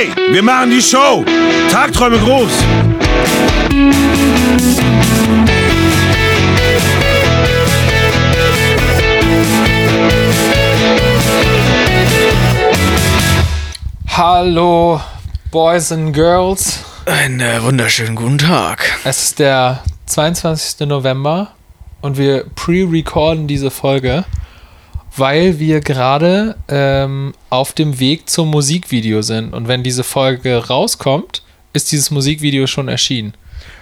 Hey, wir machen die Show. Tagträume groß. Hallo, Boys and Girls. Einen äh, wunderschönen guten Tag. Es ist der 22. November und wir pre-recorden diese Folge, weil wir gerade ähm, auf dem Weg zum Musikvideo sind. Und wenn diese Folge rauskommt, ist dieses Musikvideo schon erschienen.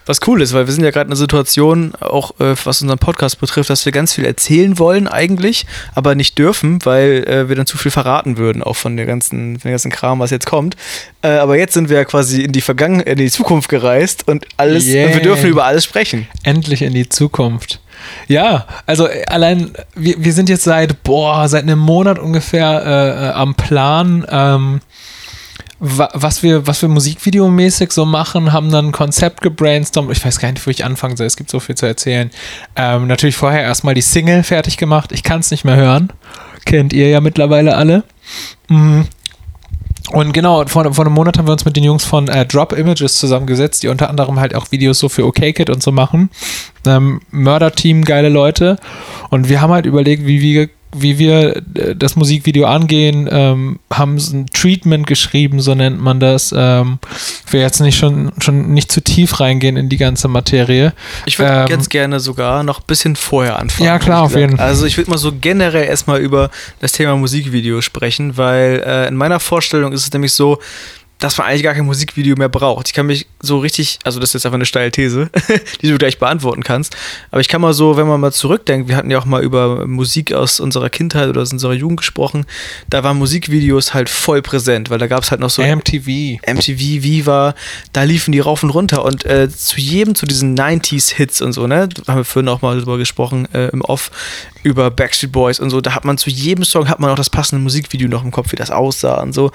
Was cool ist, weil wir sind ja gerade in einer Situation, auch äh, was unseren Podcast betrifft, dass wir ganz viel erzählen wollen eigentlich, aber nicht dürfen, weil äh, wir dann zu viel verraten würden, auch von der ganzen, von der ganzen Kram, was jetzt kommt. Äh, aber jetzt sind wir ja quasi in die Vergangenheit, in die Zukunft gereist und alles, Yeah. und wir dürfen über alles sprechen. Endlich in die Zukunft. Ja, also äh, allein, wir, wir sind jetzt seit, boah, seit einem Monat ungefähr äh, äh, am Plan, ähm, wa was wir, was wir musikvideomäßig so machen, haben dann ein Konzept gebrainstormt. Ich weiß gar nicht, wo ich anfangen soll. Es gibt so viel zu erzählen. Ähm, natürlich vorher erstmal die Single fertig gemacht. Ich kann es nicht mehr hören. Kennt ihr ja mittlerweile alle. Mhm. Und genau, vor, vor einem Monat haben wir uns mit den Jungs von äh, Drop Images zusammengesetzt, die unter anderem halt auch Videos so für OKKit und so machen. Ähm, Mörder-Team, geile Leute. Und wir haben halt überlegt, wie wir, wie wir äh, das Musikvideo angehen, ähm, haben ein Treatment geschrieben, so nennt man das. Ähm, wir jetzt nicht schon, schon nicht zu tief reingehen in die ganze Materie. Ich würde Ähm, jetzt gerne sogar noch ein bisschen vorher anfangen. Ja, klar, auf jeden. Fall. Also ich würde mal so generell erstmal über das Thema Musikvideo sprechen, weil äh, in meiner Vorstellung ist es nämlich so, dass man eigentlich gar kein Musikvideo mehr braucht. Ich kann mich so richtig, also das ist jetzt einfach eine steile These, die du gleich beantworten kannst, aber ich kann mal so, wenn man mal zurückdenkt, wir hatten ja auch mal über Musik aus unserer Kindheit oder aus unserer Jugend gesprochen, da waren Musikvideos halt voll präsent, weil da gab es halt noch so MTV. MTV, Viva, da liefen die rauf und runter und äh, zu jedem, zu diesen 90s-Hits und so, ne, da haben wir vorhin auch mal drüber gesprochen, äh, im Off, über Backstreet Boys und so, da hat man zu jedem Song hat man auch das passende Musikvideo noch im Kopf, wie das aussah und so.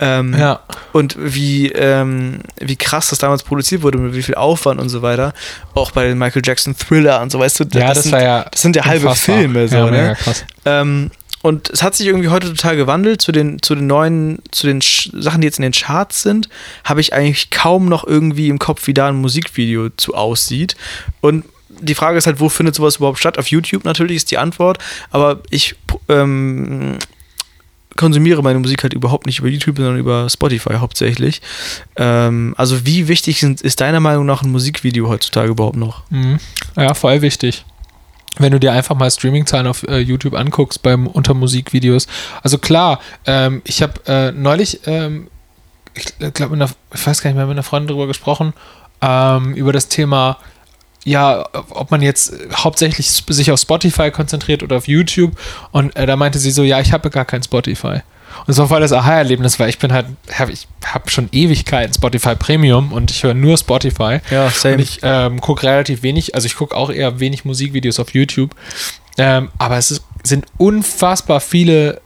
Ähm, Ja. Und wie, ähm, wie krass das damals produziert wurde, mit wie viel Aufwand und so weiter. Auch bei den Michael Jackson Thriller und so, weißt du, Ja, das sind, war ja das sind ja halbe. Filme, so, Ja, ne? krass. Ähm, und es hat sich irgendwie heute total gewandelt zu den, zu den neuen, zu den Sch Sachen, die jetzt in den Charts sind, habe ich eigentlich kaum noch irgendwie im Kopf, wie da ein Musikvideo zu aussieht. Und die Frage ist halt, wo findet sowas überhaupt statt? Auf YouTube natürlich ist die Antwort, aber ich ähm, konsumiere meine Musik halt überhaupt nicht über YouTube, sondern über Spotify hauptsächlich. Ähm, also wie wichtig sind, ist deiner Meinung nach ein Musikvideo heutzutage überhaupt noch? Mhm. Ja, voll wichtig. Wenn du dir einfach mal Streamingzahlen auf äh, YouTube anguckst beim unter Musikvideos. Also klar, ähm, ich habe äh, neulich, ähm, ich glaube, ich weiß gar nicht mehr, mit einer Freundin drüber gesprochen, ähm, über das Thema, ja, ob man jetzt hauptsächlich sich auf Spotify konzentriert oder auf YouTube. Und äh, da meinte sie so, ja, ich habe gar kein Spotify. Und das war voll das Aha-Erlebnis, weil ich bin halt, hab, ich habe schon Ewigkeiten Spotify Premium und ich höre nur Spotify. Ja, same. Und ich ähm, gucke relativ wenig, also ich gucke auch eher wenig Musikvideos auf YouTube. Ähm, aber es ist, sind unfassbar viele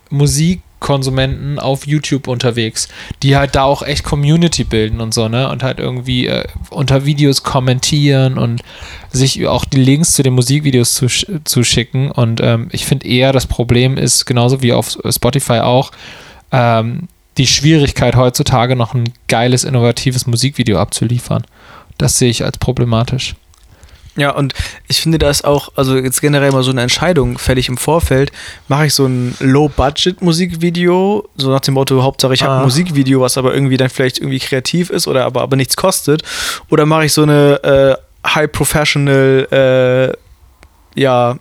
Musikkonsumenten auf YouTube unterwegs, die halt da auch echt Community bilden und so, ne? Und halt irgendwie äh, unter Videos kommentieren und sich auch die Links zu den Musikvideos zu, zu schicken. Und ähm, ich finde eher, das Problem ist, genauso wie auf Spotify auch, ähm, die Schwierigkeit heutzutage noch ein geiles, innovatives Musikvideo abzuliefern. Das sehe ich als problematisch. Ja, und ich finde das auch, also jetzt generell mal so eine Entscheidung fällig im Vorfeld, mache ich so ein Low-Budget-Musikvideo, so nach dem Motto, Hauptsache ich habe Ah. ein Musikvideo, was aber irgendwie dann vielleicht irgendwie kreativ ist oder aber, aber nichts kostet, oder mache ich so eine äh, High-Professional, äh, ja,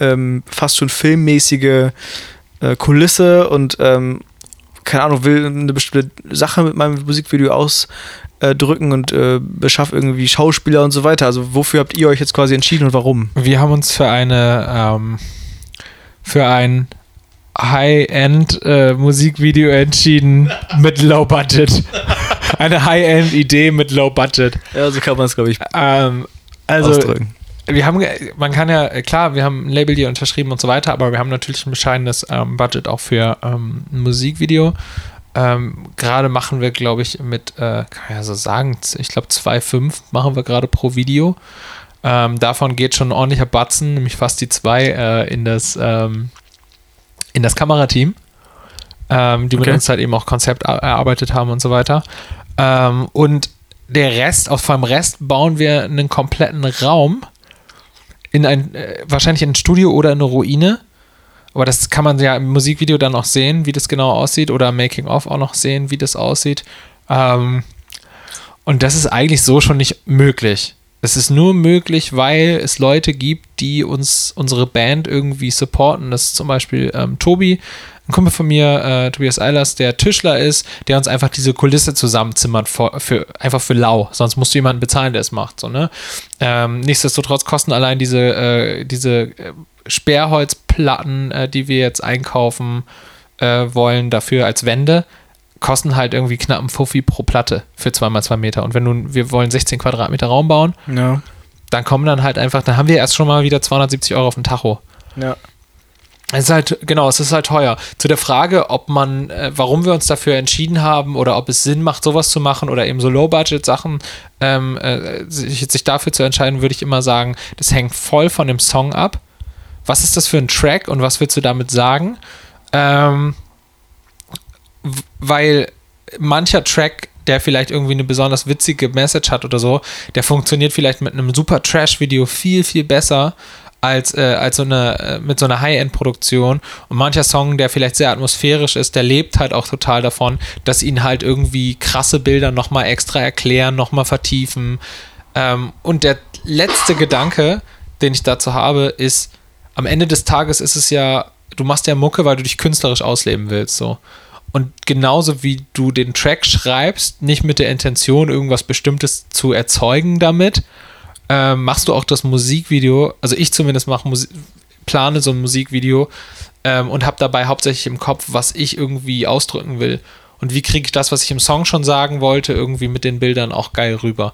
ähm, fast schon filmmäßige äh, Kulisse und ähm, keine Ahnung, will eine bestimmte Sache mit meinem Musikvideo ausdrücken und äh, beschaffe irgendwie Schauspieler und so weiter. Also wofür habt ihr euch jetzt quasi entschieden und warum? Wir haben uns für eine ähm, für ein High-End-Musikvideo entschieden mit Low Budget. Eine High-End-Idee mit Low Budget. Ja, so kann man es, glaube ich, Ähm, also, ausdrücken. Wir haben, man kann ja, klar, wir haben ein Label hier unterschrieben und so weiter, aber wir haben natürlich ein bescheidenes ähm, Budget auch für ähm, ein Musikvideo. Ähm, gerade machen wir, glaube ich, mit, äh, kann man ja so sagen, ich glaube 2,5 machen wir gerade pro Video. Ähm, davon geht schon ein ordentlicher Batzen, nämlich fast die zwei äh, in das, ähm, in das Kamerateam. ähm, die mit Okay. uns halt eben auch Konzept er- erarbeitet haben und so weiter. Und der Rest, auch vom Rest bauen wir einen kompletten Raum in ein, äh, wahrscheinlich in ein Studio oder in eine Ruine. Aber das kann man ja im Musikvideo dann auch sehen, wie das genau aussieht, oder im Making-of auch noch sehen, wie das aussieht. Ähm, und das ist eigentlich so schon nicht möglich. Es ist nur möglich, weil es Leute gibt, die uns unsere Band irgendwie supporten. Das ist zum Beispiel ähm, Tobi, ein Kumpel von mir, äh, Tobias Eilers, der Tischler ist, der uns einfach diese Kulisse zusammenzimmert, für, für, einfach für lau. Sonst musst du jemanden bezahlen, der es macht. So, ne? ähm, nichtsdestotrotz kosten allein diese, äh, diese äh, Sperrholzplatten, äh, die wir jetzt einkaufen äh, wollen, dafür als Wände, kosten halt irgendwie knapp einen Fuffi pro Platte für 2x2 Meter. Und wenn nun, wir wollen 16 Quadratmeter Raum bauen, Ja. dann kommen dann halt einfach, dann haben wir erst schon mal wieder 270 Euro auf dem Tacho. Ja. Es ist halt, genau, es ist halt teuer. Zu der Frage, ob man, äh, warum wir uns dafür entschieden haben oder ob es Sinn macht, sowas zu machen oder eben so Low-Budget-Sachen, ähm, äh, sich, sich dafür zu entscheiden, würde ich immer sagen, das hängt voll von dem Song ab. Was ist das für ein Track und was willst du damit sagen? Ähm, weil mancher Track, der vielleicht irgendwie eine besonders witzige Message hat oder so, der funktioniert vielleicht mit einem super Trash-Video viel, viel besser als, äh, als so eine, äh, mit so einer High-End-Produktion. Und mancher Song, der vielleicht sehr atmosphärisch ist, der lebt halt auch total davon, dass ihn halt irgendwie krasse Bilder nochmal extra erklären, nochmal vertiefen. Ähm, und der letzte Gedanke, den ich dazu habe, ist, am Ende des Tages ist es ja, du machst ja Mucke, weil du dich künstlerisch ausleben willst, so. Und genauso wie du den Track schreibst, nicht mit der Intention, irgendwas Bestimmtes zu erzeugen damit, ähm, machst du auch das Musikvideo, also ich zumindest mache Musi plane so ein Musikvideo ähm, und habe dabei hauptsächlich im Kopf, was ich irgendwie ausdrücken will. Und wie kriege ich das, was ich im Song schon sagen wollte, irgendwie mit den Bildern auch geil rüber.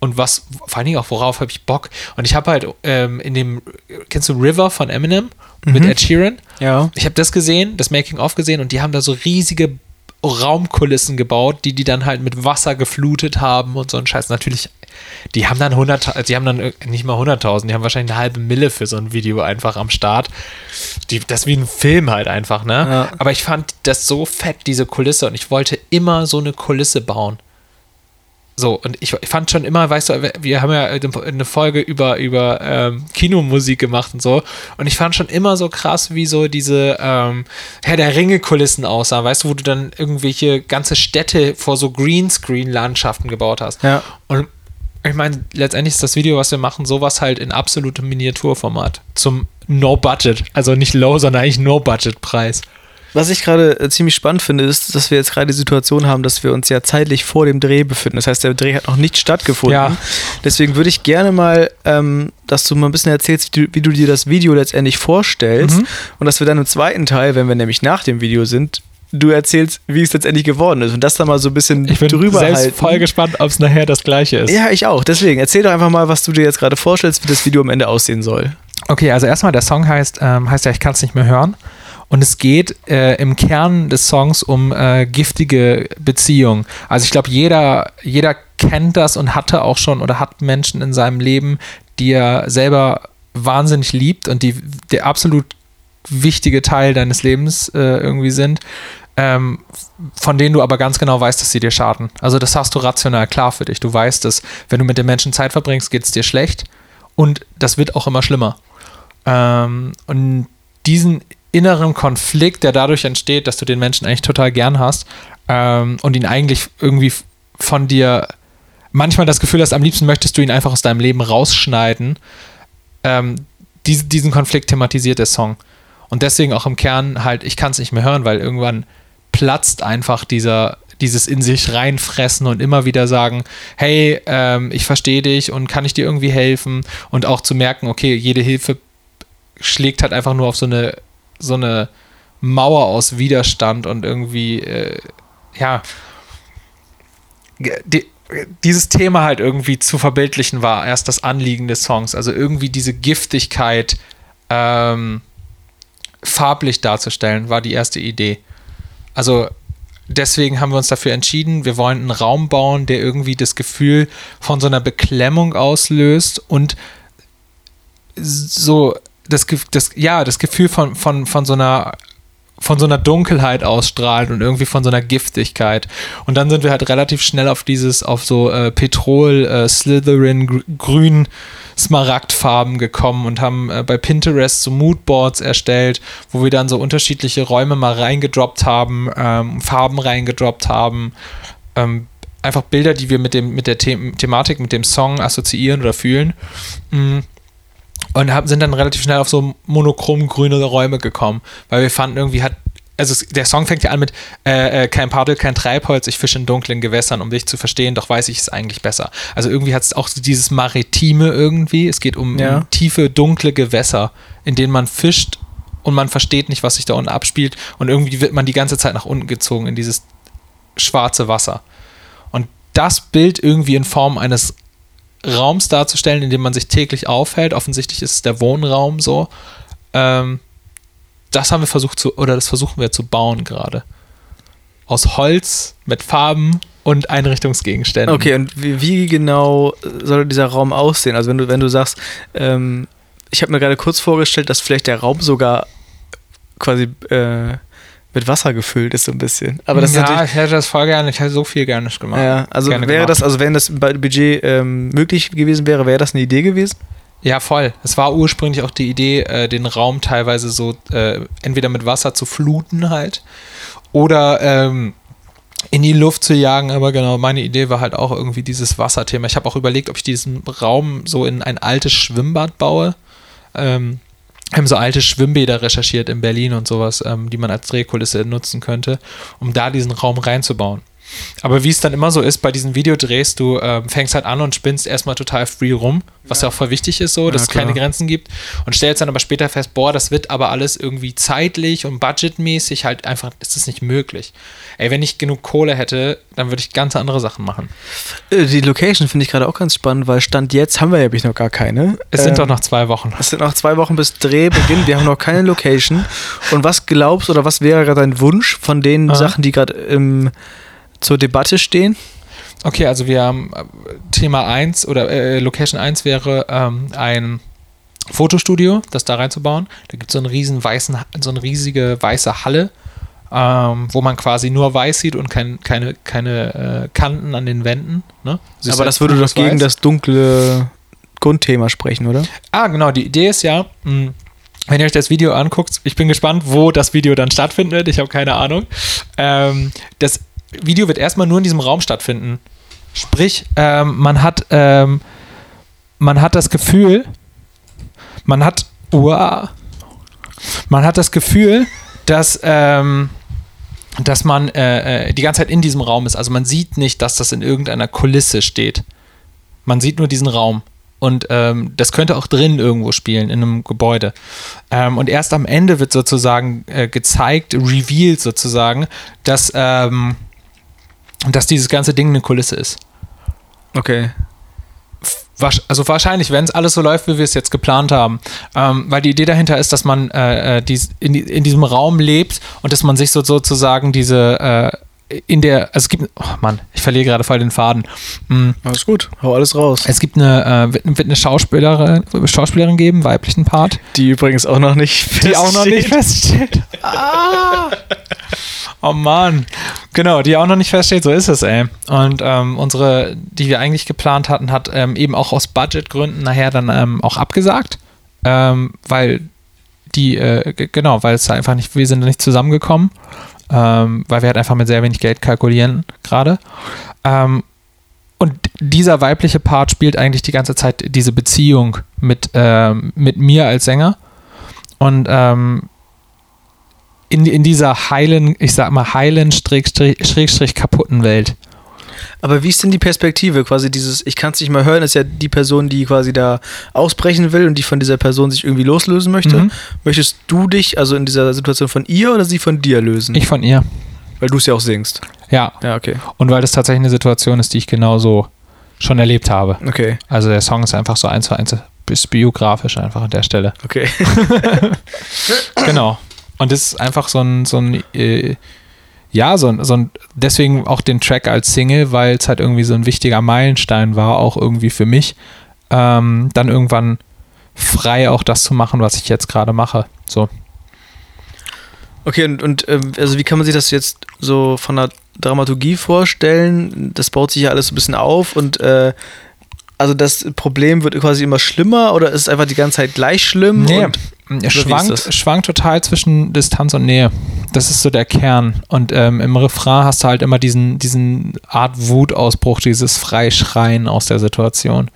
Und was, vor allen Dingen auch, worauf habe ich Bock? Und ich habe halt ähm, in dem, kennst du River von Eminem mit Ed Sheeran? Ja. Ich habe das gesehen, das Making-of gesehen und die haben da so riesige Raumkulissen gebaut, die die dann halt mit Wasser geflutet haben und so ein Scheiß. Natürlich, die haben dann 100, die haben dann ir- nicht mal 100.000, die haben wahrscheinlich eine halbe Mille für so ein Video einfach am Start. Die, das ist wie ein Film halt einfach, ne? Ja. Aber ich fand das so fett, diese Kulisse und ich wollte immer so eine Kulisse bauen. So, und ich, ich fand schon immer, weißt du, wir haben ja eine Folge über, über ähm, Kinomusik gemacht und so. Und ich fand schon immer so krass, wie so diese ähm, Herr der Ringe-Kulissen aussahen, weißt du, wo du dann irgendwelche ganze Städte vor so Greenscreen-Landschaften gebaut hast. Ja. Und ich meine, letztendlich ist das Video, was wir machen, sowas halt in absolutem Miniaturformat. Zum No-Budget. Also nicht Low, sondern eigentlich No-Budget-Preis. Was ich gerade äh, ziemlich spannend finde, ist, dass wir jetzt gerade die Situation haben, dass wir uns ja zeitlich vor dem Dreh befinden. Das heißt, der Dreh hat noch nicht stattgefunden. Ja. Deswegen würde ich gerne mal, ähm, dass du mal ein bisschen erzählst, wie du, wie du dir das Video letztendlich vorstellst. Mhm. Und dass wir dann im zweiten Teil, wenn wir nämlich nach dem Video sind, du erzählst, wie es letztendlich geworden ist. Und das dann mal so ein bisschen Ich bin drüber selbst halten. voll gespannt, ob es nachher das gleiche ist. Ja, ich auch. Deswegen, erzähl doch einfach mal, was du dir jetzt gerade vorstellst, wie das Video am Ende aussehen soll. Okay, also erstmal, der Song heißt, ähm, heißt ja, ich kann es nicht mehr hören. Und es geht äh, im Kern des Songs um äh, giftige Beziehungen. Also ich glaube, jeder, jeder kennt das und hatte auch schon oder hat Menschen in seinem Leben, die er selber wahnsinnig liebt und die der absolut wichtige Teil deines Lebens äh, irgendwie sind, ähm, von denen du aber ganz genau weißt, dass sie dir schaden. Also das hast du rational klar für dich. Du weißt, dass wenn du mit den Menschen Zeit verbringst, geht es dir schlecht und das wird auch immer schlimmer. Ähm, und diesen inneren Konflikt, der dadurch entsteht, dass du den Menschen eigentlich total gern hast ähm, und ihn eigentlich irgendwie von dir manchmal das Gefühl hast, am liebsten möchtest du ihn einfach aus deinem Leben rausschneiden, ähm, dies, diesen Konflikt thematisiert der Song. Und deswegen auch im Kern halt, ich kann es nicht mehr hören, weil irgendwann platzt einfach dieser, dieses in sich reinfressen und immer wieder sagen, hey, ähm, ich verstehe dich und kann ich dir irgendwie helfen? Und auch zu merken, okay, jede Hilfe schlägt halt einfach nur auf so eine, so eine Mauer aus Widerstand und irgendwie, äh, ja, die, dieses Thema halt irgendwie zu verbildlichen war erst das Anliegen des Songs. Also irgendwie diese Giftigkeit ähm, farblich darzustellen, war die erste Idee. Also deswegen haben wir uns dafür entschieden, wir wollen einen Raum bauen, der irgendwie das Gefühl von so einer Beklemmung auslöst und so das, das ja, das Gefühl von, von, von so einer von so einer Dunkelheit ausstrahlt und irgendwie von so einer Giftigkeit. Und dann sind wir halt relativ schnell auf dieses, auf so äh, Petrol, äh, Slytherin, gr grün, Smaragdfarben gekommen und haben äh, bei Pinterest so Moodboards erstellt, wo wir dann so unterschiedliche Räume mal reingedroppt haben, ähm, Farben reingedroppt haben, ähm, einfach Bilder, die wir mit, dem, mit der The Thematik, mit dem Song assoziieren oder fühlen. Mm. Und hab, sind dann relativ schnell auf so monochrom grüne Räume gekommen, weil wir fanden irgendwie hat also der Song fängt ja an mit äh, äh, kein Paddel, kein Treibholz, ich fische in dunklen Gewässern, um dich zu verstehen, doch weiß ich es eigentlich besser. Also irgendwie hat es auch so dieses Maritime irgendwie. Es geht um, Ja. um tiefe, dunkle Gewässer, in denen man fischt und man versteht nicht, was sich da unten abspielt. Und irgendwie wird man die ganze Zeit nach unten gezogen in dieses schwarze Wasser. Und das Bild irgendwie in Form eines Raums darzustellen, in dem man sich täglich aufhält, offensichtlich ist es der Wohnraum so, ähm, das haben wir versucht zu, oder das versuchen wir zu bauen gerade. Aus Holz, mit Farben und Einrichtungsgegenständen. Okay, und wie, wie genau soll dieser Raum aussehen? Also wenn du, wenn du sagst, ähm, ich habe mir gerade kurz vorgestellt, dass vielleicht der Raum sogar quasi äh, mit Wasser gefüllt ist, so ein bisschen. Aber das ist ja, natürlich. ich hätte das voll gerne, ich hätte so viel gerne gemacht. Ja, also gerne wäre gemacht. das, also wenn das bei Budget ähm, möglich gewesen wäre, wäre das eine Idee gewesen? Ja, voll. Es war ursprünglich auch die Idee, äh, den Raum teilweise so äh, entweder mit Wasser zu fluten halt oder ähm, in die Luft zu jagen. Aber genau, meine Idee war halt auch irgendwie dieses Wasserthema. Ich habe auch überlegt, ob ich diesen Raum so in ein altes Schwimmbad baue. Ähm, haben so alte Schwimmbäder recherchiert in Berlin und sowas, ähm, die man als Drehkulisse nutzen könnte, um da diesen Raum reinzubauen. Aber wie es dann immer so ist, bei diesen Videodrehs, du ähm, fängst halt an und spinnst erstmal total free rum, was ja, auch voll wichtig ist, so, dass Ja, es keine. Grenzen gibt und stellst dann aber später fest, boah, das wird aber alles irgendwie zeitlich und budgetmäßig halt einfach, ist das nicht möglich. Ey, wenn ich genug Kohle hätte, dann würde ich ganz andere Sachen machen. Äh, Die Location finde ich gerade auch ganz spannend, weil Stand jetzt haben wir ja noch gar keine. Es sind Ähm, doch noch zwei Wochen. Es sind noch zwei Wochen bis Drehbeginn. Wir haben noch keine Location. Und was glaubst oder was wäre gerade dein Wunsch von den Ah. Sachen, die gerade ähm, zur Debatte stehen? Okay, also wir haben äh, Thema 1 oder äh, Location 1 wäre ähm, ein Fotostudio, das da reinzubauen. Da gibt es so einen riesen weißen, so eine riesige weiße Halle, ähm, wo man quasi nur weiß sieht und kein, keine, keine äh, Kanten an den Wänden. Ne? Es ist Aber halt das würde doch gegen Weiß. das dunkle Grundthema sprechen, oder? Ah, genau, die Idee ist ja, mh, wenn ihr euch das Video anguckt, ich bin gespannt, wo das Video dann stattfinden wird, ich habe keine Ahnung. Ähm, das Video wird erstmal nur in diesem Raum stattfinden. Sprich, ähm, man hat ähm, man hat das Gefühl, man hat uah, man hat das Gefühl, dass ähm, dass man äh, äh, die ganze Zeit in diesem Raum ist. Also man sieht nicht, dass das in irgendeiner Kulisse steht. Man sieht nur diesen Raum. Und ähm, das könnte auch drin irgendwo spielen, in einem Gebäude. Ähm, und erst am Ende wird sozusagen äh, gezeigt, revealed sozusagen, dass, ähm, dass dieses ganze Ding eine Kulisse ist. Okay. Also wahrscheinlich, wenn es alles so läuft, wie wir es jetzt geplant haben. Ähm, weil die Idee dahinter ist, dass man äh, äh, dies, in, in diesem Raum lebt und dass man sich so, sozusagen diese äh, in der, also es gibt, oh Mann, ich verliere gerade voll den Faden. Mm, Alles gut. Hau alles raus. Es gibt eine, äh, wird, eine Schauspielerin, Schauspielerin geben, weiblichen Part, Die übrigens auch noch nicht die auch noch nicht feststeht. Ah. Oh Mann. Genau, die auch noch nicht feststeht, so ist es, ey. Und ähm, unsere, die wir eigentlich geplant hatten, hat ähm, eben auch aus Budgetgründen nachher dann ähm, auch abgesagt, ähm, weil die, äh, genau, weil es einfach nicht, wir sind nicht zusammengekommen, ähm, weil wir halt einfach mit sehr wenig Geld kalkulieren gerade. Ähm, und dieser weibliche Part spielt eigentlich die ganze Zeit diese Beziehung mit, ähm, mit mir als Sänger. Und ähm, in, in dieser heilen, ich sag mal, heilen, Schrägstrich, Schrägstrich kaputten Welt. Aber wie ist denn die Perspektive? Quasi dieses, ich kann es nicht mehr hören, ist ja die Person, die quasi da ausbrechen will und die von dieser Person sich irgendwie loslösen möchte. Mhm. Möchtest du dich also in dieser Situation von ihr oder sie von dir lösen? Ich von ihr. Weil du es ja auch singst. Ja. Ja, okay. Und weil das tatsächlich eine Situation ist, die ich genauso schon erlebt habe. Okay, Also der Song ist einfach so eins zu eins bis biografisch einfach an der Stelle. okay. Genau. Und das ist einfach so ein, so ein äh, ja, so ein, so ein, deswegen auch den Track als Single, weil es halt irgendwie so ein wichtiger Meilenstein war, auch irgendwie für mich, ähm, dann irgendwann frei auch das zu machen, was ich jetzt gerade mache. So. Okay, und, und ähm, also wie kann man sich das jetzt so von der Dramaturgie vorstellen? Das baut sich ja alles so ein bisschen auf und äh, also das Problem wird quasi immer schlimmer oder ist es einfach die ganze Zeit gleich schlimm? Nee, es schwankt, schwankt total zwischen Distanz und Nähe. Das ist so der Kern. Und ähm, im Refrain hast du halt immer diesen, diesen Art Wutausbruch, dieses Freischreien aus der Situation.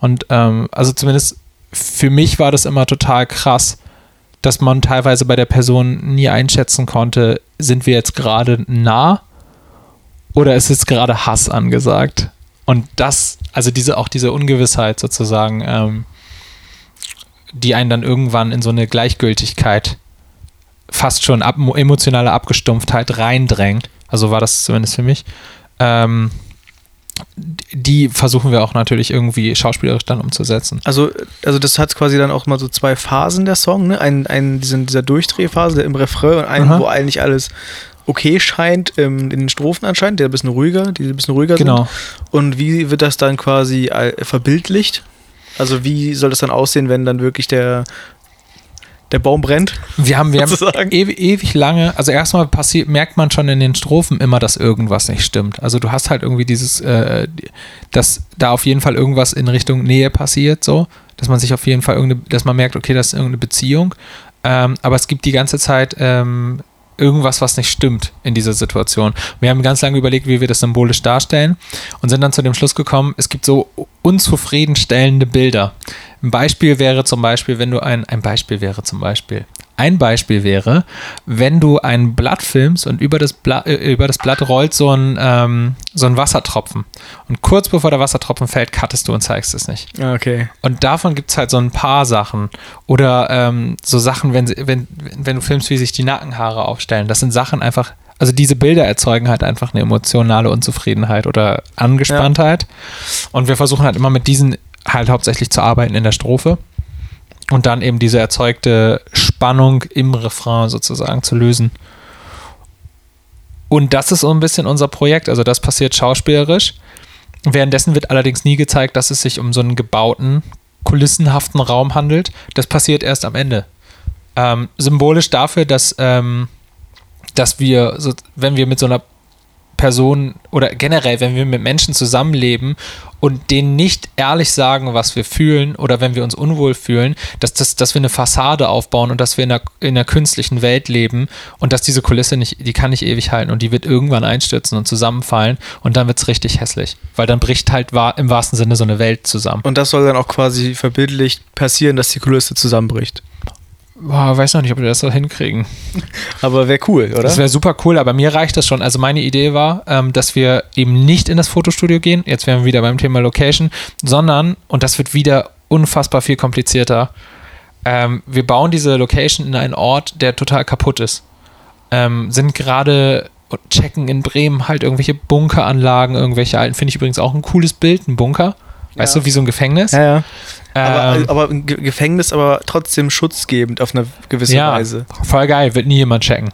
Und ähm, also zumindest für mich war das immer total krass, dass man teilweise bei der Person nie einschätzen konnte, sind wir jetzt gerade nah oder ist jetzt gerade Hass angesagt? Und das, also diese, auch diese Ungewissheit sozusagen, ähm, die einen dann irgendwann in so eine Gleichgültigkeit, fast schon ab, emotionale Abgestumpftheit reindrängt. Also war das zumindest für mich. Ähm, die versuchen wir auch natürlich irgendwie schauspielerisch dann umzusetzen. Also, also das hat quasi dann auch mal so zwei Phasen der Song, ne? Ein, ein, diesen, dieser Durchdrehphase der im Refrain und einen, Aha. wo eigentlich alles okay scheint, ähm, in den Strophen anscheinend, der ein bisschen ruhiger, die ein bisschen ruhiger Genau. sind. Und wie wird das dann quasi äh, verbildlicht? Also wie soll das dann aussehen, wenn dann wirklich der, der Baum brennt? Wir haben, wir haben ewig, ewig lange, also erstmal passiert, merkt man schon in den Strophen immer, dass irgendwas nicht stimmt. Also du hast halt irgendwie dieses, äh, dass da auf jeden Fall irgendwas in Richtung Nähe passiert, so, dass man sich auf jeden Fall irgendeine, dass man merkt, okay, das ist irgendeine Beziehung. Ähm, aber es gibt die ganze Zeit ähm, irgendwas, was nicht stimmt in dieser Situation. Wir haben ganz lange überlegt, wie wir das symbolisch darstellen und sind dann zu dem Schluss gekommen, es gibt so unzufriedenstellende Bilder. Ein Beispiel wäre zum Beispiel, wenn du ein, ein Beispiel wäre zum Beispiel, ein Beispiel wäre, wenn du ein Blatt filmst und über das Blatt, äh, über das Blatt rollt so ein, ähm, so ein Wassertropfen. Und kurz bevor der Wassertropfen fällt, cuttest du und zeigst es nicht. Okay. Und davon gibt es halt so ein paar Sachen. Oder ähm, so Sachen, wenn, wenn, wenn du filmst, wie sich die Nackenhaare aufstellen. Das sind Sachen einfach, also diese Bilder erzeugen halt einfach eine emotionale Unzufriedenheit oder Angespanntheit. Und wir versuchen halt immer mit diesen halt hauptsächlich zu arbeiten in der Strophe. Und dann eben diese erzeugte Spannung im Refrain sozusagen zu lösen. Und das ist so ein bisschen unser Projekt. Also das passiert schauspielerisch. Währenddessen wird allerdings nie gezeigt, dass es sich um so einen gebauten, kulissenhaften Raum handelt. Das passiert erst am Ende. Ähm, symbolisch dafür, dass, ähm, dass wir, so, wenn wir mit so einer Person oder generell, wenn wir mit Menschen zusammenleben und denen nicht ehrlich sagen, was wir fühlen oder wenn wir uns unwohl fühlen, dass, das, dass wir eine Fassade aufbauen und dass wir in einer, in einer künstlichen Welt leben und dass diese Kulisse nicht, die kann nicht ewig halten und die wird irgendwann einstürzen und zusammenfallen und dann wird es richtig hässlich, weil dann bricht halt wahr, im wahrsten Sinne so eine Welt zusammen. Und das soll dann auch quasi verbildlicht passieren, dass die Kulisse zusammenbricht. Boah, weiß noch nicht, ob wir das so hinkriegen. Aber wäre cool, oder? Das wäre super cool, aber mir reicht das schon. Also meine Idee war, ähm, dass wir eben nicht in das Fotostudio gehen, jetzt wären wir wieder beim Thema Location, sondern, und das wird wieder unfassbar viel komplizierter, ähm, wir bauen diese Location in einen Ort, der total kaputt ist. Ähm, sind gerade und checken in Bremen halt irgendwelche Bunkeranlagen, irgendwelche alten, finde ich übrigens auch ein cooles Bild, ein Bunker. Weißt Ja. du, wie so ein Gefängnis? ja, ja. Aber, Ähm, aber ein Ge- Gefängnis, aber trotzdem schutzgebend auf eine gewisse ja, Weise. voll geil, wird nie jemand checken.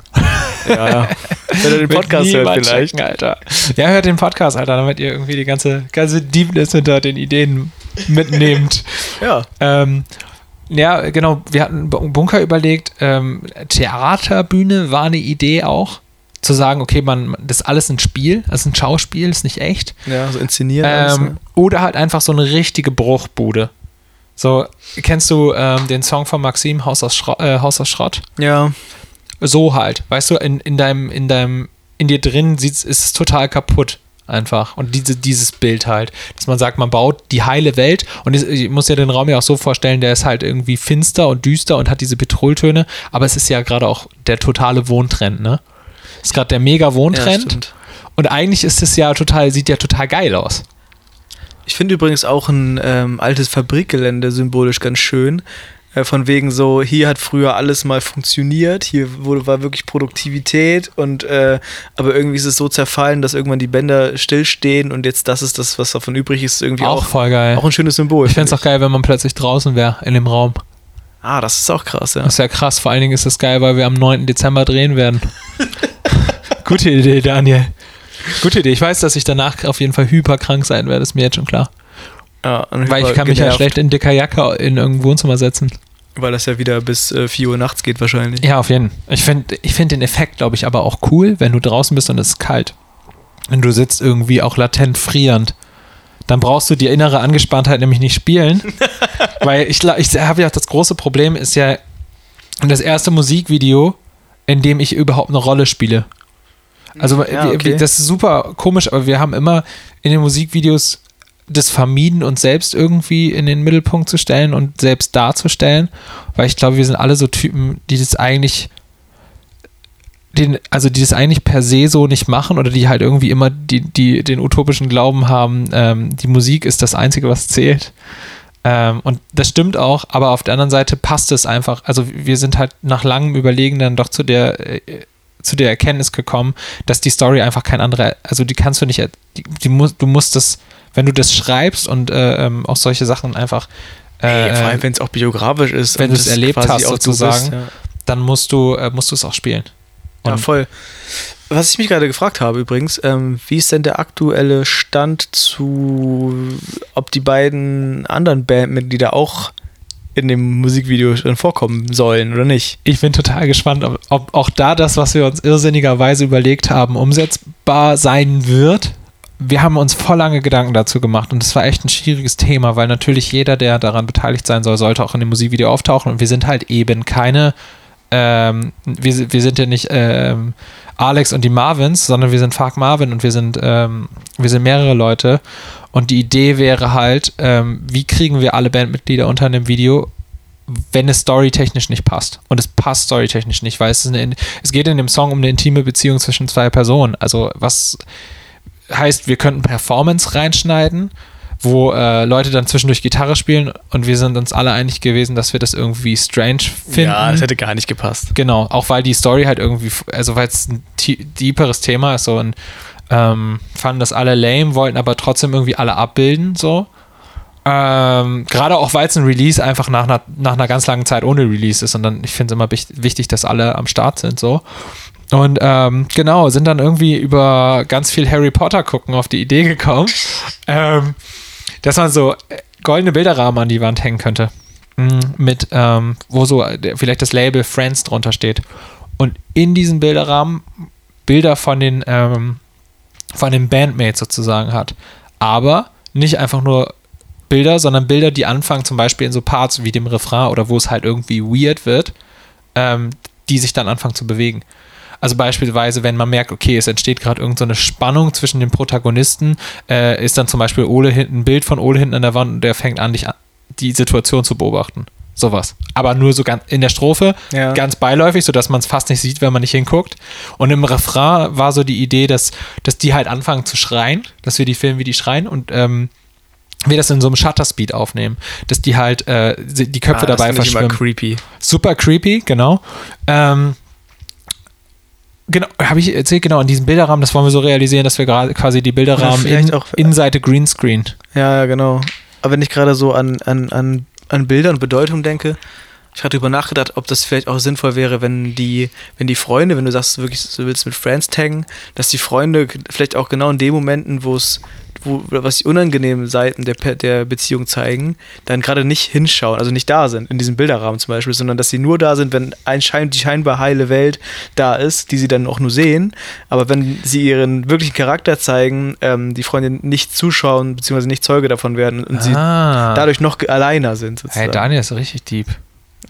Ja, ja. Wenn er den Podcast hört vielleicht. checken, Alter. Ja, hört den Podcast, Alter, damit ihr irgendwie die ganze, ganze Deepness hinter den Ideen mitnehmt. Ja. ähm, ja, genau, wir hatten Bu- Bunker überlegt, ähm, Theaterbühne war eine Idee auch, zu sagen, okay, man, das ist alles ein Spiel, das ist ein Schauspiel, ist nicht echt. Ja, so inszenieren. alles, Ähm, ne? oder halt einfach so eine richtige Bruchbude. So, kennst du ähm, den Song von Maxim, Haus aus, Schro äh, Haus aus Schrott? Ja. so halt, weißt du, in, in deinem, in deinem, in dir drin sieht's, ist es total kaputt einfach. Und diese, dieses Bild halt, dass man sagt, man baut die heile Welt und ich muss ja den Raum ja auch so vorstellen, der ist halt irgendwie finster und düster und hat diese Petroltöne, aber es ist ja gerade auch der totale Wohntrend, ne? Ist gerade der mega ja Wohntrend stimmt. und eigentlich ist es ja total, sieht ja total geil aus. Ich finde übrigens auch ein ähm, altes Fabrikgelände symbolisch ganz schön. Äh, von wegen so, hier hat früher alles mal funktioniert, hier wurde, war wirklich Produktivität und äh, aber irgendwie ist es so zerfallen, dass irgendwann die Bänder stillstehen und jetzt das ist das, was davon übrig ist, irgendwie Auch auch, voll geil. auch ein schönes Symbol. ich fände es auch geil, wenn man plötzlich draußen wäre, in dem Raum. Ah, das ist auch krass, ja. Das ist ja krass. Vor allen Dingen ist es geil, weil wir am 9. Dezember drehen werden. Gute Idee, Daniel. Gute Idee. Ich weiß, dass ich danach auf jeden Fall hyperkrank sein werde, ist mir jetzt schon klar. ja Weil ich kann mich ja genervt. schlecht in dicker Jacke in irgendein Wohnzimmer setzen. Weil das ja wieder bis äh, 4 Uhr nachts geht wahrscheinlich. Ja, auf jeden Fall. Ich finde ich find den Effekt, glaube ich, aber auch cool, wenn du draußen bist und es ist kalt. Und du sitzt irgendwie auch latent frierend. Dann brauchst du die innere Angespanntheit nämlich nicht spielen. weil ich, ich habe ja das große Problem, ist ja das erste Musikvideo, in dem ich überhaupt eine Rolle spiele. Also Ja, wir- okay. wir, das ist super komisch, aber wir haben immer in den Musikvideos das vermieden, uns selbst irgendwie in den Mittelpunkt zu stellen und selbst darzustellen, weil ich glaube, wir sind alle so Typen, die das eigentlich, den, also die das eigentlich per se so nicht machen oder die halt irgendwie immer die, die, den utopischen Glauben haben, ähm, die Musik ist das Einzige, was zählt. Ähm, und das stimmt auch, aber auf der anderen Seite passt es einfach. Also wir sind halt nach langem Überlegen dann doch zu der, äh, zu der Erkenntnis gekommen, dass die Story einfach kein anderer, also die kannst du nicht, die, die muss, du musst das, wenn du das schreibst und äh, ähm, auch solche Sachen einfach, äh, Ey, vor allem, wenn es auch biografisch ist. wenn du es erlebt hast, sozusagen, bist, ja. dann musst du, äh, musst du es auch spielen. Ja, Und- voll. Was ich mich gerade gefragt habe übrigens, ähm, wie ist denn der aktuelle Stand zu, ob die beiden anderen Bandmitglieder auch in dem Musikvideo schon vorkommen sollen oder nicht? Ich bin total gespannt, ob, ob auch da das, was wir uns irrsinnigerweise überlegt haben, umsetzbar sein wird. Wir haben uns voll lange Gedanken dazu gemacht und es war echt ein schwieriges Thema, weil natürlich jeder, der daran beteiligt sein soll, sollte auch in dem Musikvideo auftauchen und wir sind halt eben keine, ähm, wir, wir sind ja nicht ähm, Alex und die Marvins, sondern wir sind Fark Marvin und wir sind, ähm, wir sind mehrere Leute und die Idee wäre halt, ähm, wie kriegen wir alle Bandmitglieder unter einem Video, wenn es storytechnisch nicht passt. Und es passt storytechnisch nicht, weil es, ist eine, es geht in dem Song um eine intime Beziehung zwischen zwei Personen. Also was heißt, wir könnten Performance reinschneiden, wo äh, Leute dann zwischendurch Gitarre spielen und wir sind uns alle einig gewesen, dass wir das irgendwie strange finden. Ja, das hätte gar nicht gepasst. Genau, auch weil die Story halt irgendwie, also weil es ein tie- deeperes Thema ist, so und ähm, fanden das alle lame, wollten aber trotzdem irgendwie alle abbilden, so. Ähm, Gerade auch, weil es ein Release einfach nach einer, nach einer ganz langen Zeit ohne Release ist und dann, ich finde es immer wich- wichtig, dass alle am Start sind, so. Und ähm, genau, sind dann irgendwie über ganz viel Harry Potter gucken auf die Idee gekommen, ähm, dass man so äh, goldene Bilderrahmen an die Wand hängen könnte. Mm, Mit, ähm, wo so äh, vielleicht das Label Friends drunter steht. Und in diesen Bilderrahmen Bilder von den, ähm, von den Bandmates sozusagen hat. Aber nicht einfach nur Bilder, sondern Bilder, die anfangen, zum Beispiel in so Parts wie dem Refrain oder wo es halt irgendwie weird wird, ähm, die sich dann anfangen zu bewegen. Also beispielsweise, wenn man merkt, okay, es entsteht gerade irgendeine so Spannung zwischen den Protagonisten, äh, ist dann zum Beispiel Ole hinten, ein Bild von Ole hinten an der Wand und der fängt an, dich an, die Situation zu beobachten. Sowas. Aber nur so ganz in der Strophe, Ja. ganz beiläufig, sodass man es fast nicht sieht, wenn man nicht hinguckt. Und im Refrain war so die Idee, dass, dass die halt anfangen zu schreien, dass wir die filmen, wie die schreien und ähm, wir das in so einem Shutter-Speed aufnehmen, dass die halt äh, die Köpfe Ah, das dabei finde ich immer verschwimmen. creepy. Super creepy, genau. Ähm, genau, habe ich erzählt, genau, in diesem Bilderrahmen, das wollen wir so realisieren, dass wir gerade quasi die Bilderrahmen in, auch- Innenseite Greenscreen. Ja, ja, genau. Aber wenn ich gerade so an, an, an, an Bilder und Bedeutung denke, ich hatte darüber nachgedacht, ob das vielleicht auch sinnvoll wäre, wenn die, wenn die Freunde, wenn du sagst, du wirklich, du willst mit Friends taggen, dass die Freunde vielleicht auch genau in den Momenten, wo es, wo, was die unangenehmen Seiten der, der Beziehung zeigen, dann gerade nicht hinschauen, also nicht da sind, in diesem Bilderrahmen zum Beispiel, sondern dass sie nur da sind, wenn ein Schein, die scheinbar heile Welt da ist, die sie dann auch nur sehen. Aber wenn sie ihren wirklichen Charakter zeigen, ähm, die Freunde nicht zuschauen, beziehungsweise nicht Zeuge davon werden und sie ah. dadurch noch alleiner sind. Hey, Sozusagen. Daniel ist richtig deep.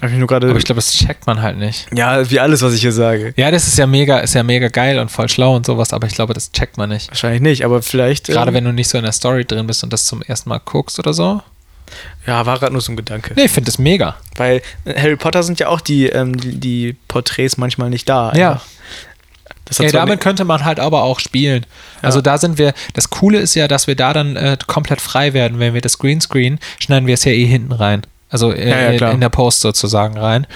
Hab ich nur gerade. Aber ich glaube, das checkt man halt nicht. ja, wie alles, was ich hier sage. Ja, das ist ja mega, ist ja mega geil und voll schlau und sowas, aber ich glaube, das checkt man nicht. Wahrscheinlich nicht, aber vielleicht. Gerade ähm, wenn du nicht so in der Story drin bist und das zum ersten Mal guckst oder so. Ja, war gerade nur so ein Gedanke. Nee, ich finde das mega. Weil äh, Harry Potter sind ja auch die, ähm, die, die Porträts manchmal nicht da. Ja. einfach. Das hat Ja, zwar damit könnte man halt aber auch spielen. Also da sind wir, das Coole ist ja, dass wir da dann äh, komplett frei werden. Wenn wir das Greenscreen, schneiden wir es ja eh hinten rein. Also äh, Ja, ja, in, in der Post sozusagen rein.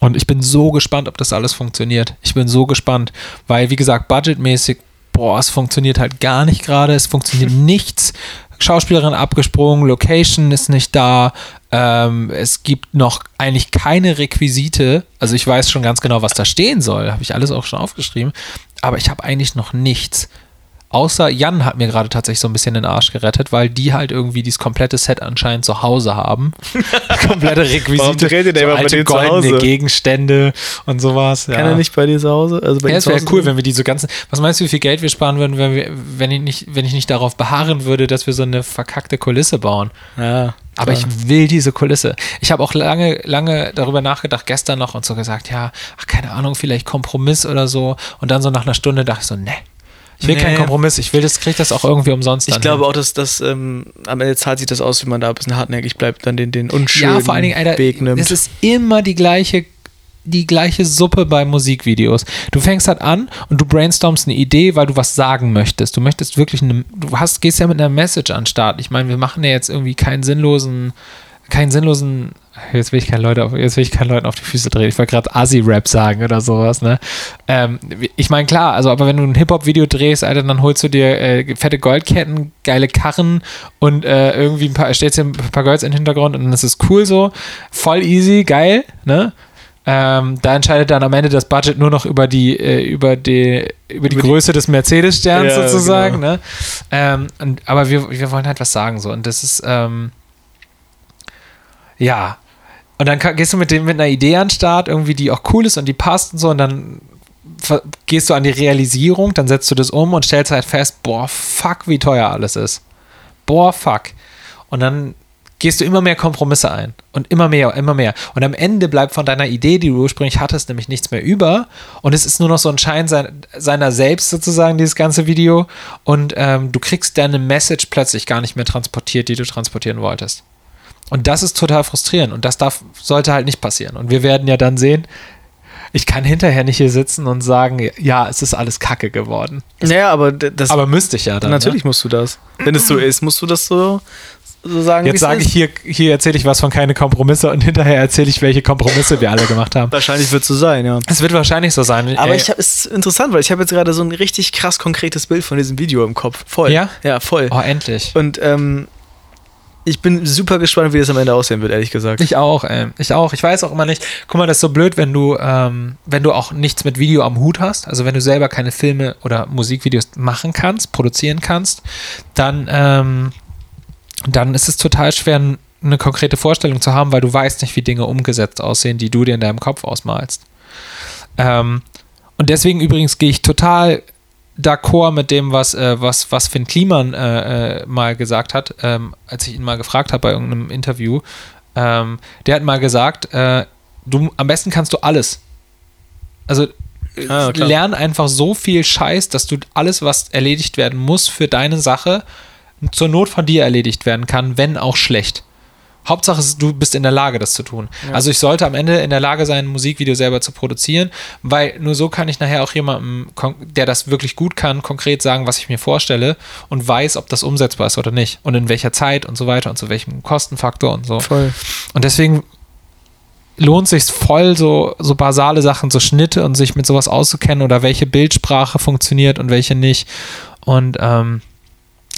Und ich bin so gespannt, ob das alles funktioniert. Ich bin so gespannt, weil wie gesagt, budgetmäßig, boah, es funktioniert halt gar nicht gerade. Es funktioniert nichts. Schauspielerin abgesprungen, Location ist nicht da. Ähm, es gibt noch eigentlich keine Requisite. Also ich weiß schon ganz genau, was da stehen soll. Habe ich alles auch schon aufgeschrieben. Aber ich habe eigentlich noch nichts. Außer Jan hat mir gerade tatsächlich so ein bisschen den Arsch gerettet, weil die halt irgendwie dieses komplette Set anscheinend zu Hause haben. komplette Requisite, Warum dreht ihr denn so immer bei alte goldene Hause? Gegenstände und sowas. Ja. Kann er nicht bei dir zu Hause? Also bei Ja, dir es wäre cool, wenn wir diese ganzen. Was meinst du, wie viel Geld wir sparen würden, wenn, wir, wenn, ich nicht, wenn ich nicht darauf beharren würde, dass wir so eine verkackte Kulisse bauen? Ja, Aber ich will diese Kulisse. Ich habe auch lange, lange darüber nachgedacht, gestern noch und so gesagt, ja, ach, keine Ahnung, vielleicht Kompromiss oder so. Und dann so nach einer Stunde dachte ich so, ne. Ich will Nee. keinen Kompromiss, ich will das, krieg das auch irgendwie umsonst. Ich glaube hin. auch, dass das ähm, am Ende zahlt sich das aus, wenn man da ein bisschen hartnäckig bleibt, dann den, den unschönen ja, vor allen Dingen, Alter, Weg nimmt. es ist immer die gleiche, die gleiche Suppe bei Musikvideos. Du fängst halt an und du brainstormst eine Idee, weil du was sagen möchtest. Du möchtest wirklich eine, du hast, gehst ja mit einer Message an den Start. Ich meine, wir machen ja jetzt irgendwie keinen sinnlosen, keinen sinnlosen, jetzt will ich keine Leute auf, jetzt will ich keinen Leuten auf die Füße drehen. Ich wollte gerade Assi-Rap sagen oder sowas, ne? Ähm, ich meine, klar, also aber wenn du ein Hip-Hop-Video drehst, Alter, dann holst du dir äh, fette Goldketten, geile Karren und äh, irgendwie ein paar, stellst dir ein paar Girls in den Hintergrund und dann ist es cool so. Voll easy, geil, ne? Ähm, da entscheidet dann am Ende das Budget nur noch über die, äh, über die, über die Über die- Größe des Mercedes-Sterns Ja, sozusagen, genau. ne? Ähm, und, aber wir, wir wollen halt was sagen so und das ist, ähm, ja. Und dann gehst du mit, dem, mit einer Idee an den Start, irgendwie, die auch cool ist und die passt und so, und dann gehst du an die Realisierung, dann setzt du das um und stellst halt fest, boah, fuck, wie teuer alles ist. Boah, fuck. Und dann gehst du immer mehr Kompromisse ein. Und immer mehr, immer mehr. Und am Ende bleibt von deiner Idee, die du ursprünglich hattest, nämlich nichts mehr über. Und es ist nur noch so ein Schein sein, seiner selbst sozusagen, dieses ganze Video. Und ähm, du kriegst deine Message plötzlich gar nicht mehr transportiert, die du transportieren wolltest. Und das ist total frustrierend. Und das darf, sollte halt nicht passieren. Und wir werden ja dann sehen, ich kann hinterher nicht hier sitzen und sagen, ja, es ist alles Kacke geworden. naja, aber das Aber müsste ich ja dann. natürlich musst du das. Wenn es so ist, musst du das so, so sagen. Ne? Jetzt sage ich hier, hier erzähle ich was von keine Kompromisse und hinterher erzähle ich, welche Kompromisse wir alle gemacht haben. Wahrscheinlich wird es so sein, ja. Es wird wahrscheinlich so sein. Aber Ey, ich hab, es ist interessant, weil ich habe jetzt gerade so ein richtig krass konkretes Bild von diesem Video im Kopf. Voll. Ja? Ja, voll. oh, endlich. Und ähm, ich bin super gespannt, wie das am Ende aussehen wird, ehrlich gesagt. Ich auch, ey. Ich auch. Ich weiß auch immer nicht. Guck mal, das ist so blöd, wenn du, ähm, wenn du auch nichts mit Video am Hut hast. Also wenn du selber keine Filme oder Musikvideos machen kannst, produzieren kannst, dann, ähm, dann ist es total schwer, eine konkrete Vorstellung zu haben, weil du weißt nicht, wie Dinge umgesetzt aussehen, die du dir in deinem Kopf ausmalst. Ähm, und deswegen übrigens gehe ich total d'accord mit dem, was, äh, was, was Finn Kliman äh, äh, mal gesagt hat, ähm, als ich ihn mal gefragt habe bei irgendeinem Interview. Ähm, der hat mal gesagt, äh, du, am besten kannst du alles. Also äh, Ah, lern einfach so viel Scheiß, dass du alles, was erledigt werden muss für deine Sache, zur Not von dir erledigt werden kann, wenn auch schlecht. Hauptsache, ist, du bist in der Lage, das zu tun. Also ich sollte am Ende in der Lage sein, ein Musikvideo selber zu produzieren, weil nur so kann ich nachher auch jemandem, der das wirklich gut kann, konkret sagen, was ich mir vorstelle und weiß, ob das umsetzbar ist oder nicht und in welcher Zeit und so weiter und zu welchem Kostenfaktor und so. Voll. Und deswegen lohnt sich voll, so, so basale Sachen, so Schnitte und sich mit sowas auszukennen oder welche Bildsprache funktioniert und welche nicht. Und ähm,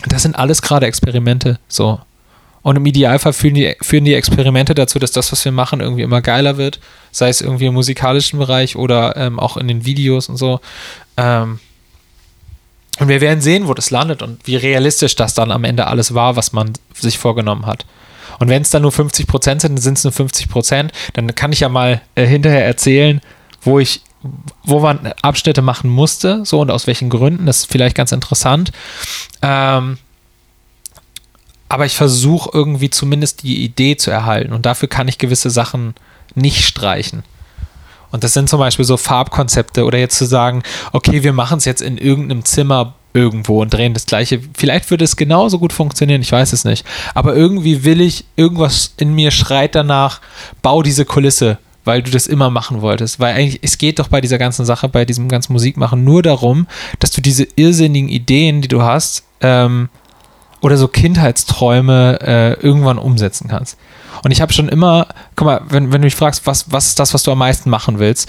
das sind alles gerade Experimente. So. Und im Idealfall führen die, führen die Experimente dazu, dass das, was wir machen, irgendwie immer geiler wird. Sei es irgendwie im musikalischen Bereich oder ähm, auch in den Videos und so. Ähm, und wir werden sehen, wo das landet und wie realistisch das dann am Ende alles war, was man sich vorgenommen hat. Und wenn es dann nur 50 Prozent sind, dann sind es nur 50 Prozent. Dann kann ich ja mal äh, hinterher erzählen, wo ich, wo man Abschnitte machen musste, so und aus welchen Gründen. Das ist vielleicht ganz interessant. Ähm, aber ich versuche irgendwie zumindest die Idee zu erhalten und dafür kann ich gewisse Sachen nicht streichen. Und das sind zum Beispiel so Farbkonzepte oder jetzt zu sagen, okay, wir machen es jetzt in irgendeinem Zimmer irgendwo und drehen das gleiche. Vielleicht würde es genauso gut funktionieren, ich weiß es nicht. Aber irgendwie will ich, irgendwas in mir schreit danach, bau diese Kulisse, weil du das immer machen wolltest. Weil eigentlich, es geht doch bei dieser ganzen Sache, bei diesem ganzen Musikmachen nur darum, dass du diese irrsinnigen Ideen, die du hast, ähm, oder so Kindheitsträume äh, irgendwann umsetzen kannst. Und ich habe schon immer, guck mal, wenn, wenn du mich fragst, was, was ist das, was du am meisten machen willst,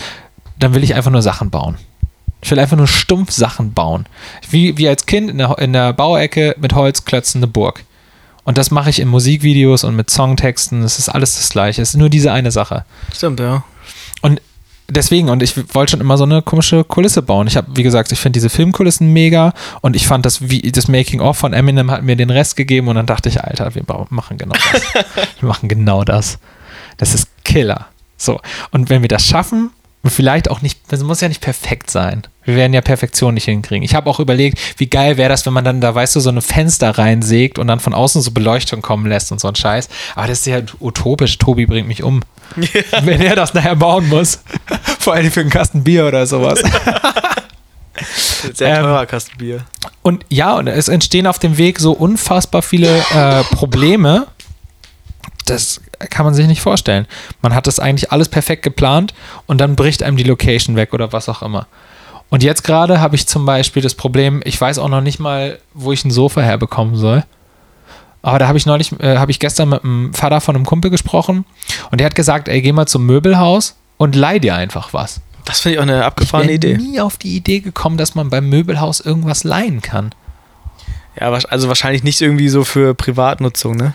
dann will ich einfach nur Sachen bauen. Ich will einfach nur stumpf Sachen bauen. Wie, wie als Kind in der, in der Bauecke mit Holzklötzen eine Burg. Und das mache ich in Musikvideos und mit Songtexten. Es ist alles das Gleiche. Es ist nur diese eine Sache. Stimmt, ja. Und deswegen, und ich wollte schon immer so eine komische Kulisse bauen. Ich habe, wie gesagt, ich finde diese Filmkulissen mega und ich fand das, wie, das Making-of von Eminem hat mir den Rest gegeben und dann dachte ich, Alter, wir machen genau das. wir machen genau das. Das ist Killer. So. Und wenn wir das schaffen, und vielleicht auch nicht, das muss ja nicht perfekt sein. Wir werden ja Perfektion nicht hinkriegen. Ich habe auch überlegt, wie geil wäre das, wenn man dann da, weißt du, so eine Fenster reinsägt und dann von außen so Beleuchtung kommen lässt und so ein Scheiß. Aber das ist ja utopisch. Tobi bringt mich um. Ja. Wenn er das nachher bauen muss. Vor allem für einen Kasten Bier oder sowas. Sehr teurer ähm, Kasten Bier. Und ja, und es entstehen auf dem Weg so unfassbar viele äh, Probleme. Das kann man sich nicht vorstellen. Man hat das eigentlich alles perfekt geplant und dann bricht einem die Location weg oder was auch immer. Und jetzt gerade habe ich zum Beispiel das Problem, ich weiß auch noch nicht mal, wo ich ein Sofa herbekommen soll. Aber da habe ich neulich, äh, habe ich gestern mit dem Vater von einem Kumpel gesprochen und der hat gesagt, ey, geh mal zum Möbelhaus und leih dir einfach was. Das finde ich auch eine abgefahrene ich bin Idee. nie auf die Idee gekommen, dass man beim Möbelhaus irgendwas leihen kann. Ja, also wahrscheinlich nicht irgendwie so für Privatnutzung, ne?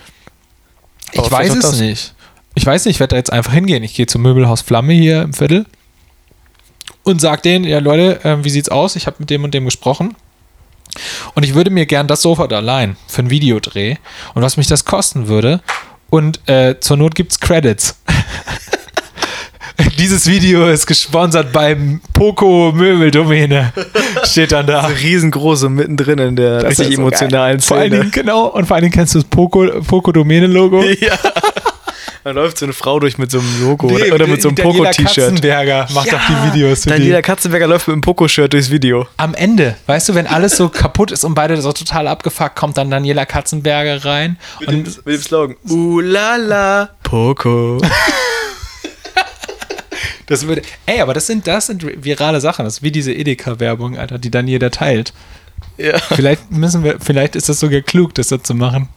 ich weiß es nicht. Ich weiß nicht, ich werde da jetzt einfach hingehen. Ich gehe zum Möbelhaus Flamme hier im Viertel und sage denen, ja Leute, äh, wie sieht's aus? Ich habe mit dem und dem gesprochen. Und ich würde mir gern das Sofa da leihen für ein Videodreh. Und was mich das kosten würde. Und äh, zur Not gibt's Credits. Dieses Video ist gesponsert beim Poco Möbeldomäne. Steht dann da. Riesengroße mittendrin in der das richtig so emotionalen geil. Szene. Vor allen Dingen, genau, und vor allen Dingen kennst du das Poco, Poco Domäne Logo? Ja. Da läuft so eine Frau durch mit so einem Logo nee, oder mit so einem Poco-T-Shirt. Katzenberger macht ja, auch die Videos. Für Daniela Katzenberger läuft mit einem Poco-Shirt durchs Video. Am Ende, weißt du, wenn alles so kaputt ist und beide so total abgefuckt, kommt dann Daniela Katzenberger rein. Mit, und dem, mit dem Slogan: Ulala, Poco. Das würde, ey, aber das sind, das sind virale Sachen. Das ist wie diese Edeka-Werbung, Alter, die dann jeder teilt. Ja. Vielleicht müssen wir, vielleicht ist das sogar klug, das so zu machen.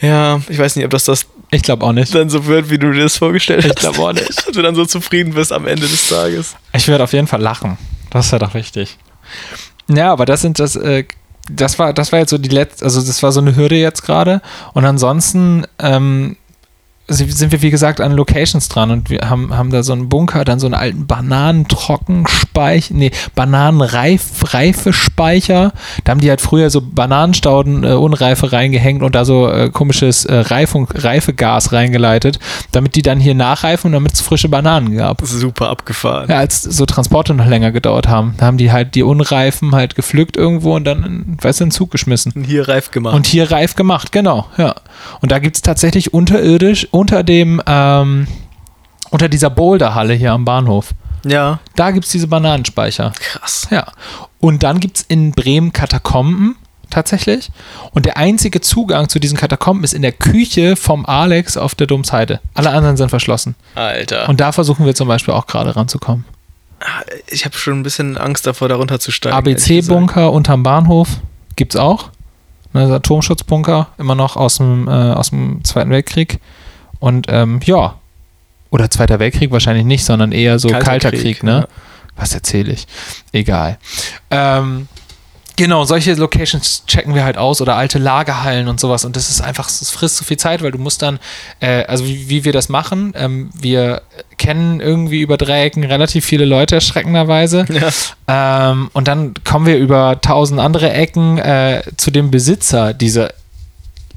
Ja, ich weiß nicht, ob das das ich glaube auch nicht. Dann so wird, wie du dir das vorgestellt hast. Ich glaube auch nicht. du dann so zufrieden bist am Ende des Tages. Ich werde auf jeden Fall lachen. Das wäre doch wichtig. Ja, aber das sind das, äh, das war, das war jetzt so die letzte, also das war so eine Hürde jetzt gerade. Und ansonsten, ähm, sind wir, wie gesagt, an Locations dran und wir haben, haben da so einen Bunker, dann so einen alten Bananentrockenspeicher, nee, Bananenreifespeicher. Da haben die halt früher so Bananenstauden äh, Unreife reingehängt und da so äh, komisches äh, Reifung, Reifegas reingeleitet, damit die dann hier nachreifen und damit es frische Bananen gab. Super abgefahren. Ja, als so Transporte noch länger gedauert haben. Da haben die halt die Unreifen halt gepflückt irgendwo und dann, in, weißt du, in den Zug geschmissen. Und hier reif gemacht. Und hier reif gemacht, genau, ja. Und da gibt es tatsächlich unterirdisch unter dem, ähm, unter dieser Boulderhalle hier am Bahnhof. Ja. Da gibt es diese Bananenspeicher. Krass. Ja. Und dann gibt es in Bremen Katakomben tatsächlich. Und der einzige Zugang zu diesen Katakomben ist in der Küche vom Alex auf der Domsheide. Alle anderen sind verschlossen. Alter. Und da versuchen wir zum Beispiel auch gerade ranzukommen. Ah, ich habe schon ein bisschen Angst davor, darunter zu steigen. ABC-Bunker unterm Bahnhof gibt es auch. Ne, Atomschutzbunker, immer noch aus dem, äh, aus dem Zweiten Weltkrieg. Und ähm, ja, oder Zweiter Weltkrieg wahrscheinlich nicht, sondern eher so Kalter, Kalter Krieg, Krieg, ne? Ja. Was erzähle ich? Egal. Ähm, Genau, solche Locations checken wir halt aus oder alte Lagerhallen und sowas. Und das ist einfach, es frisst so viel Zeit, weil du musst dann, äh, also wie, wie, wir das machen, ähm, wir kennen irgendwie über Dreiecken relativ viele Leute erschreckenderweise. Ja. Ähm, und dann kommen wir über tausend andere Ecken äh, zu dem Besitzer dieser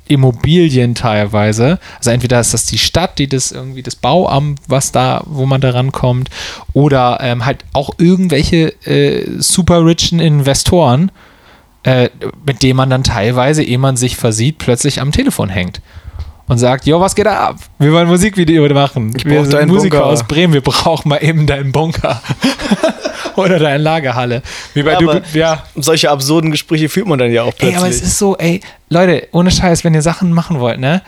Immobilien teilweise. Also entweder ist das die Stadt, die das irgendwie das Bauamt, was da, wo man da rankommt, oder ähm, halt auch irgendwelche äh, super richen Investoren, äh, mit dem man dann teilweise, ehe man sich versieht, plötzlich am Telefon hängt und sagt, jo, was geht da ab? Wir wollen ein Musikvideo machen. Ich wir sind Musiker Bunker. aus Bremen, wir brauchen mal eben deinen Bunker. Oder deine Lagerhalle. Wie bei ja, du, ja. Solche absurden Gespräche führt man dann ja auch plötzlich. Ey, aber es ist so, ey, Leute, ohne Scheiß, wenn ihr Sachen machen wollt, ne?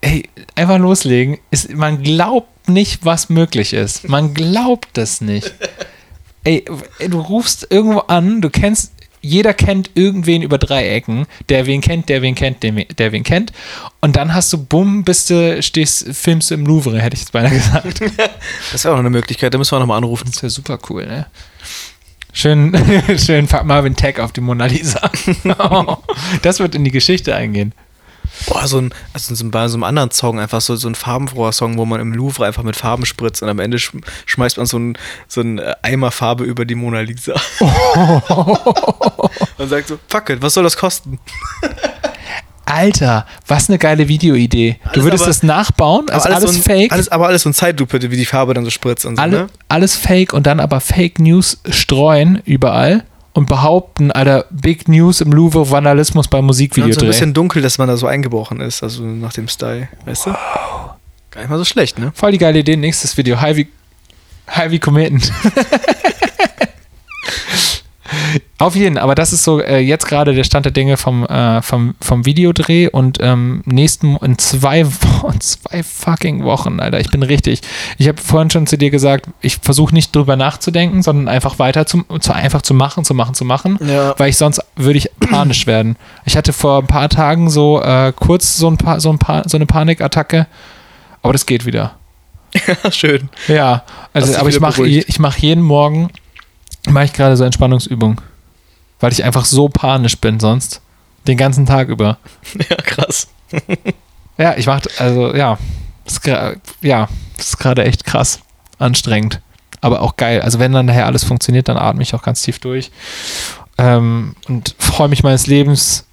Ey, einfach loslegen. Ist, man glaubt nicht, was möglich ist. Man glaubt es nicht. Ey, du rufst irgendwo an, du kennst jeder kennt irgendwen über drei Ecken, der wen kennt, der wen kennt, der, der wen kennt. Und dann hast du, bumm, bist du, stehst, filmst du im Louvre, hätte ich jetzt beinahe gesagt. das wäre auch noch eine Möglichkeit, da müssen wir nochmal anrufen. Das wäre super cool, ne? Schön, schön Marvin Tag auf die Mona Lisa. das wird in die Geschichte eingehen. Boah, so ein, also so ein, bei so einem anderen Song, einfach so, so ein farbenfroher Song, wo man im Louvre einfach mit Farben spritzt und am Ende sch schmeißt man so ein, so ein äh, Eimer Farbe über die Mona Lisa. und sagt so, fuck it, was soll das kosten? Alter, was eine geile Videoidee. Du Alles würdest aber- das nachbauen, also alles, so ein, fake. Alles, aber alles so ein Zeitlupe, wie die Farbe dann so spritzt und so, alle, ne? alles fake und dann aber Fake News streuen überall und behaupten, Alter, Big News im Louvre, Vandalismus beim Und Musikvideo so ein bisschen dunkel, dass man da so eingebrochen ist, also nach dem Style, weißt du? Gar nicht mal so schlecht, ne? Voll die geile Idee, nächstes Video. High wie, high wie Kometen. Auf jeden, aber das ist so äh, jetzt gerade der Stand der Dinge vom, äh, vom, vom Videodreh und ähm, nächsten in zwei, Wo- in zwei fucking Wochen, Alter. Ich bin richtig. Ich habe vorhin schon zu dir gesagt, ich versuche nicht drüber nachzudenken, sondern einfach weiter zu, zu einfach zu machen, zu machen, zu machen. Ja. Weil ich sonst würde ich panisch werden. Ich hatte vor ein paar Tagen so äh, kurz so, ein paar, so, ein paar, so eine Panikattacke, aber das geht wieder. Ja, schön. Ja, also aber ich mache ich mache jeden Morgen mache ich gerade so Entspannungsübung, weil ich einfach so panisch bin sonst den ganzen Tag über. Ja, krass. Ja, ich mache also ja, ist ja, das ist gerade echt krass anstrengend, aber auch geil. Also wenn dann nachher alles funktioniert, dann atme ich auch ganz tief durch ähm, und freue mich meines Lebens.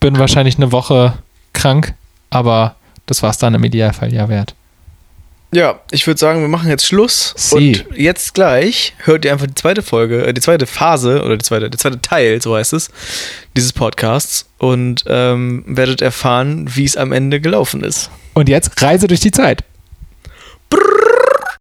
Bin wahrscheinlich eine Woche krank, aber das war es dann im Idealfall ja wert. Ja, ich würde sagen, wir machen jetzt Schluss. Sie. Und jetzt gleich hört ihr einfach die zweite Folge, äh, die zweite Phase oder die zweite, der zweite Teil, so heißt es, dieses Podcasts und ähm, werdet erfahren, wie es am Ende gelaufen ist. Und jetzt Reise durch die Zeit. Brrr.